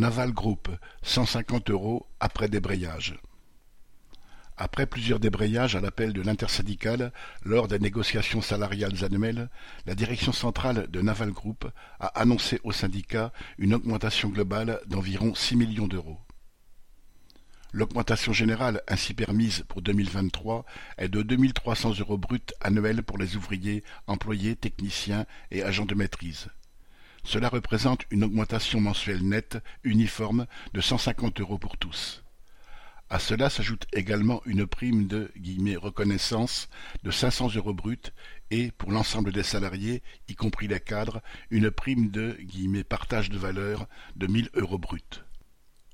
Naval Group, cent cinquante euros après débrayage. Après plusieurs débrayages à l'appel de l'intersyndicale lors des négociations salariales annuelles, la direction centrale de Naval Group a annoncé au syndicat une augmentation globale d'environ six millions d'euros. L'augmentation générale ainsi permise pour 2023 est de 2 300 euros bruts annuels pour les ouvriers, employés, techniciens et agents de maîtrise. Cela représente une augmentation mensuelle nette, uniforme, de 150 euros pour tous. À cela s'ajoute également une prime de « reconnaissance » de 500 euros bruts et, pour l'ensemble des salariés, y compris les cadres, une prime de « partage de valeur » de 1000 euros bruts.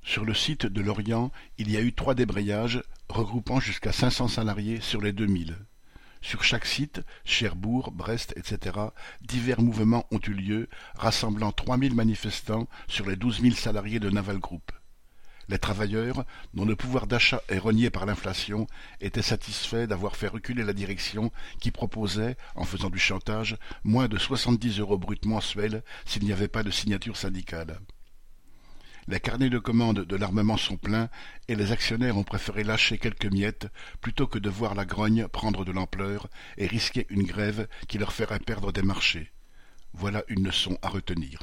Sur le site de Lorient, il y a eu trois débrayages regroupant jusqu'à 500 salariés sur les 2000. Sur chaque site, Cherbourg, Brest, etc., divers mouvements ont eu lieu, rassemblant 3000 manifestants sur les 12 000 salariés de Naval Group. Les travailleurs, dont le pouvoir d'achat est renié par l'inflation, étaient satisfaits d'avoir fait reculer la direction qui proposait, en faisant du chantage, moins de 70 euros bruts mensuels s'il n'y avait pas de signature syndicale. Les carnets de commandes de l'armement sont pleins et les actionnaires ont préféré lâcher quelques miettes plutôt que de voir la grogne prendre de l'ampleur et risquer une grève qui leur ferait perdre des marchés. Voilà une leçon à retenir.